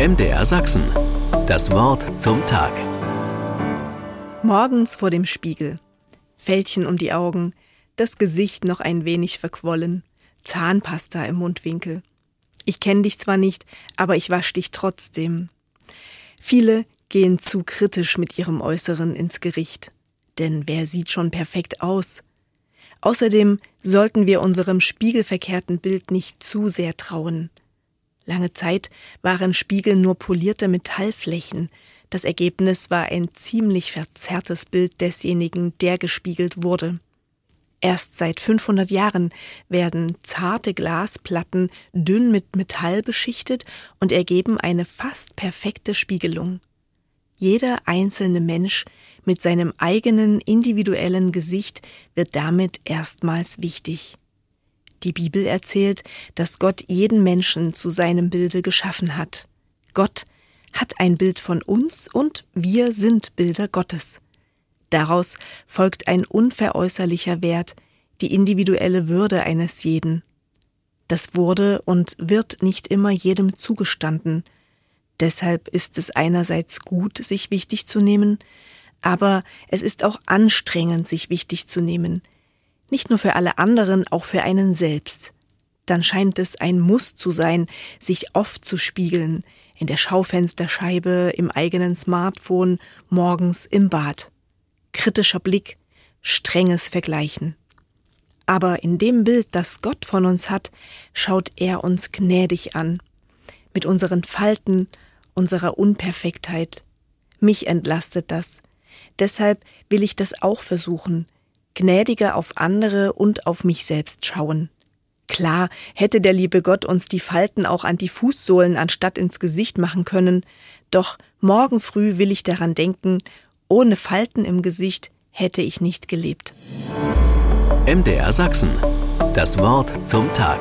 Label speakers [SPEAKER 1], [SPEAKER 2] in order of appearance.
[SPEAKER 1] MDR Sachsen. Das Wort zum Tag.
[SPEAKER 2] Morgens vor dem Spiegel. Fältchen um die Augen, das Gesicht noch ein wenig verquollen, Zahnpasta im Mundwinkel. Ich kenne dich zwar nicht, aber ich wasch dich trotzdem. Viele gehen zu kritisch mit ihrem Äußeren ins Gericht. Denn wer sieht schon perfekt aus? Außerdem sollten wir unserem spiegelverkehrten Bild nicht zu sehr trauen. Lange Zeit waren Spiegel nur polierte Metallflächen. Das Ergebnis war ein ziemlich verzerrtes Bild desjenigen, der gespiegelt wurde. Erst seit 500 Jahren werden zarte Glasplatten dünn mit Metall beschichtet und ergeben eine fast perfekte Spiegelung. Jeder einzelne Mensch mit seinem eigenen individuellen Gesicht wird damit erstmals wichtig. Die Bibel erzählt, dass Gott jeden Menschen zu seinem Bilde geschaffen hat. Gott hat ein Bild von uns und wir sind Bilder Gottes. Daraus folgt ein unveräußerlicher Wert, die individuelle Würde eines jeden. Das wurde und wird nicht immer jedem zugestanden. Deshalb ist es einerseits gut, sich wichtig zu nehmen, aber es ist auch anstrengend, sich wichtig zu nehmen, nicht nur für alle anderen, auch für einen selbst. Dann scheint es ein Muss zu sein, sich oft zu spiegeln, in der Schaufensterscheibe, im eigenen Smartphone, morgens im Bad. Kritischer Blick, strenges Vergleichen. Aber in dem Bild, das Gott von uns hat, schaut er uns gnädig an, mit unseren Falten, unserer Unperfektheit. Mich entlastet das. Deshalb will ich das auch versuchen, gnädiger auf andere und auf mich selbst schauen. Klar, hätte der liebe Gott uns die Falten auch an die Fußsohlen anstatt ins Gesicht machen können, doch morgen früh will ich daran denken, ohne Falten im Gesicht hätte ich nicht gelebt.
[SPEAKER 1] MDR Sachsen. Das Wort zum Tag.